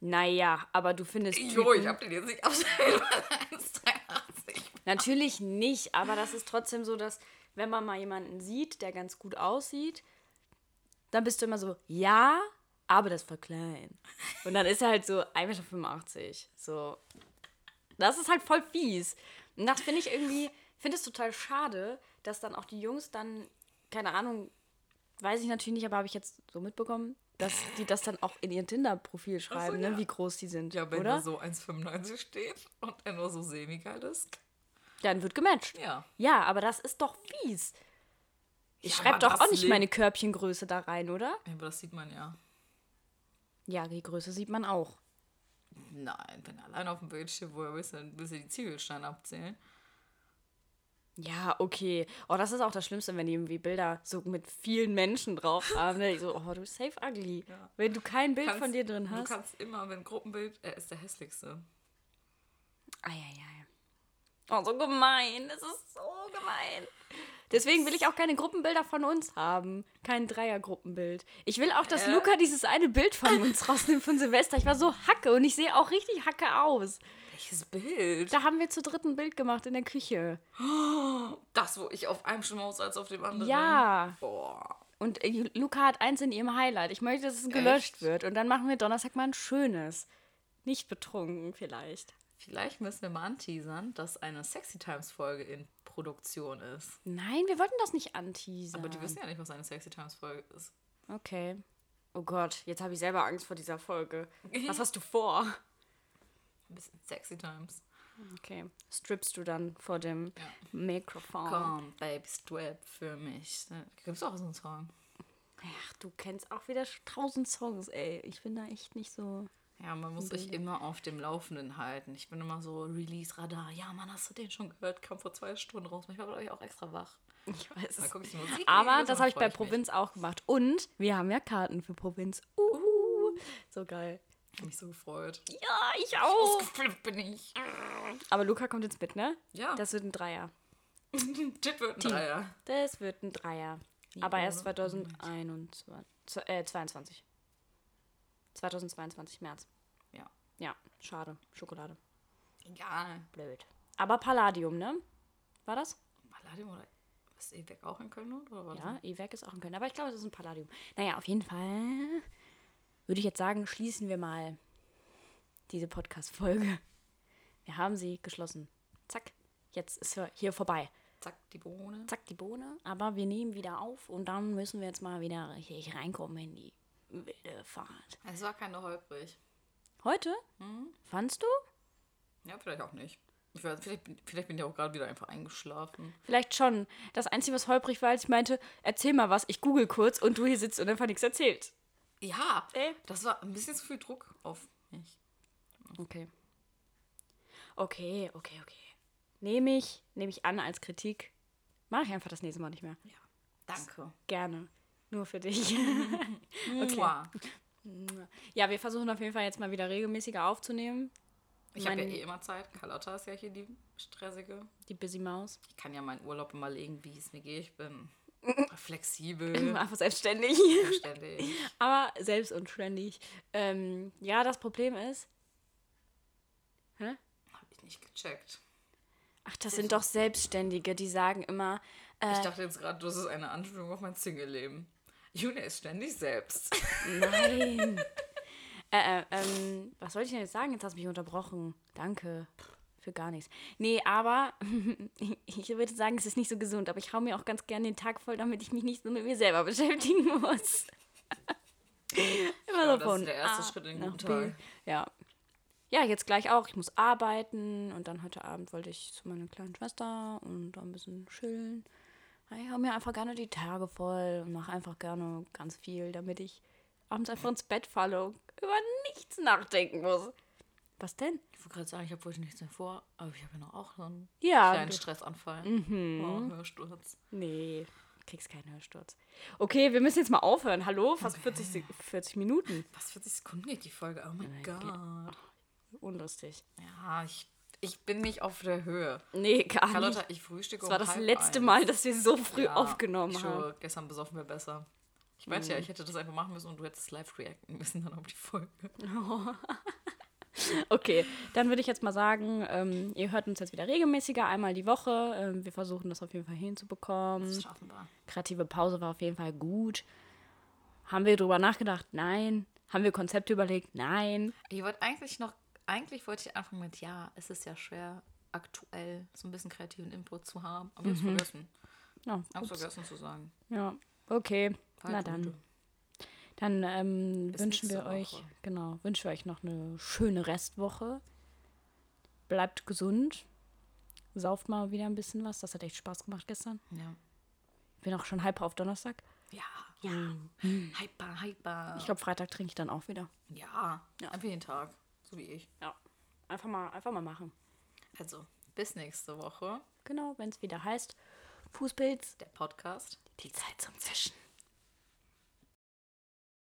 A: Naja, aber du findest.
B: Jo,
A: Typen-
B: ich hab den jetzt nicht 1,83
A: Natürlich nicht, aber das ist trotzdem so, dass, wenn man mal jemanden sieht, der ganz gut aussieht, dann bist du immer so, ja, aber das war klein. Und dann ist er halt so 1,85 Meter. So. Das ist halt voll fies. Und das finde ich irgendwie, finde es total schade, dass dann auch die Jungs dann, keine Ahnung, weiß ich natürlich nicht, aber habe ich jetzt so mitbekommen, dass die das dann auch in ihr Tinder-Profil schreiben,
B: ja.
A: ne, wie groß die sind.
B: Ja, wenn
A: oder?
B: da so 1,95 steht und er nur so semi-geil ist.
A: Dann wird gematcht.
B: Ja.
A: Ja, aber das ist doch fies. Ich
B: Ja,
A: schreibe doch auch nicht meine Körbchengröße da rein, oder?
B: Ja, aber das sieht man ja.
A: Ja, die Größe sieht man auch.
B: Nein, wenn allein auf dem Bild steht, woher willst du, willst du die Ziegelsteine abzählen?
A: Ja, okay. Oh, das ist auch das Schlimmste, wenn die irgendwie Bilder so mit vielen Menschen drauf haben. Ne? So, oh, du bist safe ugly. [laughs]
B: Ja.
A: Wenn du kein Bild
B: Kannst-
A: von dir drin
B: Du
A: hast.
B: kannst immer, wenn Gruppenbild, er ist der hässlichste.
A: Eieiei. Oh, so gemein. Das ist so gemein. Deswegen will ich auch keine Gruppenbilder von uns haben. Kein Dreiergruppenbild. Ich will auch, dass
B: Äh.
A: Luca dieses eine Bild von uns [laughs] rausnimmt von Silvester. Ich war so hacke und ich sehe auch richtig hacke aus.
B: Welches Bild?
A: Da haben wir zu dritt ein Bild gemacht in der Küche. [gasps]
B: Das, wo ich auf einem Schmaus als auf dem anderen.
A: Ja.
B: Boah.
A: Und äh, Luca hat eins in ihrem Highlight. Ich möchte, dass es gelöscht
B: Echt?
A: wird. Und dann machen wir Donnerstag mal ein schönes. Nicht betrunken vielleicht.
B: Vielleicht müssen wir mal anteasern, dass eine Sexy Times Folge in Produktion ist.
A: Nein, wir wollten das nicht anteasern.
B: Aber die wissen ja nicht, was eine Sexy Times Folge ist.
A: Okay. Oh Gott, jetzt habe ich selber Angst vor dieser Folge. [laughs] Was hast du vor?
B: Ein bisschen Sexy Times.
A: Okay. Strippst du dann vor dem
B: Ja.
A: Mikrofon?
B: Komm, Baby, strip für mich. Da gibt's auch so einen Song.
A: Ach, du kennst auch wieder tausend Songs, ey. Ich bin da echt nicht so.
B: Ja, man muss sich immer auf dem Laufenden halten. Ich bin immer so Release-Radar. Ja, Mann, hast du den schon gehört? Kam vor zwei Stunden raus. Manchmal war ich auch extra wach.
A: Ich weiß es.
B: ich die Musik.
A: Aber das habe ich bei
B: mich.
A: Provinz auch gemacht. Und wir haben ja Karten für Provinz. Uhu. So geil.
B: Ich habe mich so gefreut.
A: Ja, ich auch.
B: Ausgeflippt bin ich.
A: Aber Luca kommt jetzt mit, ne?
B: Ja,
A: Das wird ein Dreier.
B: das wird ein Dreier.
A: Das wird ein Dreier. Aber erst
B: ohne
A: 2021. Z- Äh, 22. 2022 März.
B: Ja.
A: Schade. Schokolade.
B: Egal.
A: Blöd. Aber Palladium, ne? War das?
B: Palladium oder ist E-Weg auch in Köln oder was?
A: Ja, E-Werk ist auch in Köln. Aber ich glaube, es ist ein Palladium. Naja, auf jeden Fall würde ich jetzt sagen, schließen wir mal diese Podcast-Folge. Wir haben sie geschlossen. Zack. Jetzt ist er hier vorbei.
B: Zack, die Bohne.
A: Zack, die Bohne. Aber wir nehmen wieder auf und dann müssen wir jetzt mal wieder richtig reinkommen in die wilde Fahrt.
B: Es war keine holprig.
A: Heute? Fandst du?
B: Ja, vielleicht auch nicht. Ich weiß, vielleicht, bin- vielleicht bin ich auch gerade wieder einfach eingeschlafen.
A: Vielleicht schon. Das Einzige, was holprig war, als ich meinte, erzähl mal was, ich google kurz und du hier sitzt und einfach nichts erzählt.
B: Ja,
A: Ey.
B: das war ein bisschen zu viel Druck auf mich.
A: Okay. Okay, okay, okay. Nehme ich, nehme ich an als Kritik. Mache ich einfach das nächste Mal nicht mehr.
B: Ja, danke.
A: Gerne. Nur für dich. [laughs]
B: Okay.
A: Ja, wir versuchen auf jeden Fall jetzt mal wieder regelmäßiger aufzunehmen.
B: Ich habe ja eh immer Zeit. Carlotta ist ja hier die stressige.
A: Die Busy Maus.
B: Ich kann ja meinen Urlaub immer legen, wie es mir geht. Ich bin [laughs] flexibel,
A: Einfach selbstständig.
B: ständig. [laughs]
A: Aber selbst und ständig. Ähm, ja, das Problem ist. Hä?
B: Habe ich nicht gecheckt.
A: Ach, das sind doch Selbstständige, die sagen immer, äh,
B: Ich dachte jetzt gerade, das ist eine Anspielung auf mein Single-Leben. Julia ist ständig selbst.
A: Nein. [laughs] äh, äh, ähm, was wollte ich denn jetzt sagen? Jetzt hast du mich unterbrochen. Danke. Für gar nichts. Nee, aber [laughs] ich würde sagen, es ist nicht so gesund, aber ich hau mir auch ganz gerne den Tag voll, damit ich mich nicht so mit mir selber beschäftigen muss. [laughs] Immer
B: Ja, das ist der erste Schritt in den guten
A: B.
B: Tag.
A: Ja. Ja, jetzt gleich auch. Ich muss arbeiten und dann heute Abend wollte ich zu meiner kleinen Schwester und da ein bisschen chillen. Ich hau mir einfach gerne die Tage voll und mache einfach gerne ganz viel, damit ich abends einfach ins Bett falle und über nichts nachdenken muss. Was denn?
B: Ich wollte gerade sagen, ich habe heute nichts mehr vor, aber ich habe ja noch auch so einen
A: Ja,
B: kleinen
A: du-
B: Stressanfall.
A: Mhm.
B: Oh, Hörsturz.
A: Nee, du kriegst keinen Hörsturz. Okay, wir müssen jetzt mal aufhören. Hallo? Fast 40, Sek- 40 Minuten.
B: Was 40 Sekunden geht die Folge? Oh mein Gott.
A: Unlustig.
B: Ja, ich, ich bin nicht auf der Höhe.
A: Nee, gar nicht.
B: Carlotta, ich frühstücke
A: Das war
B: um
A: das
B: halb
A: letzte
B: eins.
A: Mal, dass wir so früh
B: Ja,
A: aufgenommen haben. Mhm.
B: schwöre, gestern besoffen wir besser. Ich meinte ja, ich hätte das einfach machen müssen und du hättest live reacten müssen dann auf die Folge. [laughs]
A: Okay, dann würde ich jetzt mal sagen, ähm, ihr hört uns jetzt wieder regelmäßiger, einmal die Woche. Ähm, wir versuchen das auf jeden Fall hinzubekommen.
B: Das schaffen wir.
A: Kreative Pause war auf jeden Fall gut. Haben wir drüber nachgedacht? Nein. Haben wir Konzepte überlegt? Nein.
B: Ich wollte eigentlich noch, eigentlich wollte ich anfangen mit, ja, es ist ja schwer, aktuell so ein bisschen kreativen Input zu haben. Aber ich hab's vergessen.
A: Ja,
B: Ich hab's
A: Mhm. ups.
B: vergessen zu sagen.
A: ja. okay.
B: War
A: Na
B: gut.
A: dann. Dann ähm, wünschen wir euch,
B: Woche.
A: genau, wünschen wir euch noch eine schöne Restwoche. Bleibt gesund. Sauft mal wieder ein bisschen was. Das hat echt Spaß gemacht gestern.
B: Ja.
A: Bin auch schon halb auf Donnerstag.
B: Ja, ja. Hyper, hyper.
A: Ich glaube, Freitag trinke ich dann auch wieder.
B: ja, einfach jeden Tag. So wie ich.
A: Ja. Einfach mal, einfach mal machen.
B: Also, bis nächste Woche.
A: Genau, wenn es wieder heißt, Fußpilz,
B: Der Podcast.
A: die Zeit zum Zischen.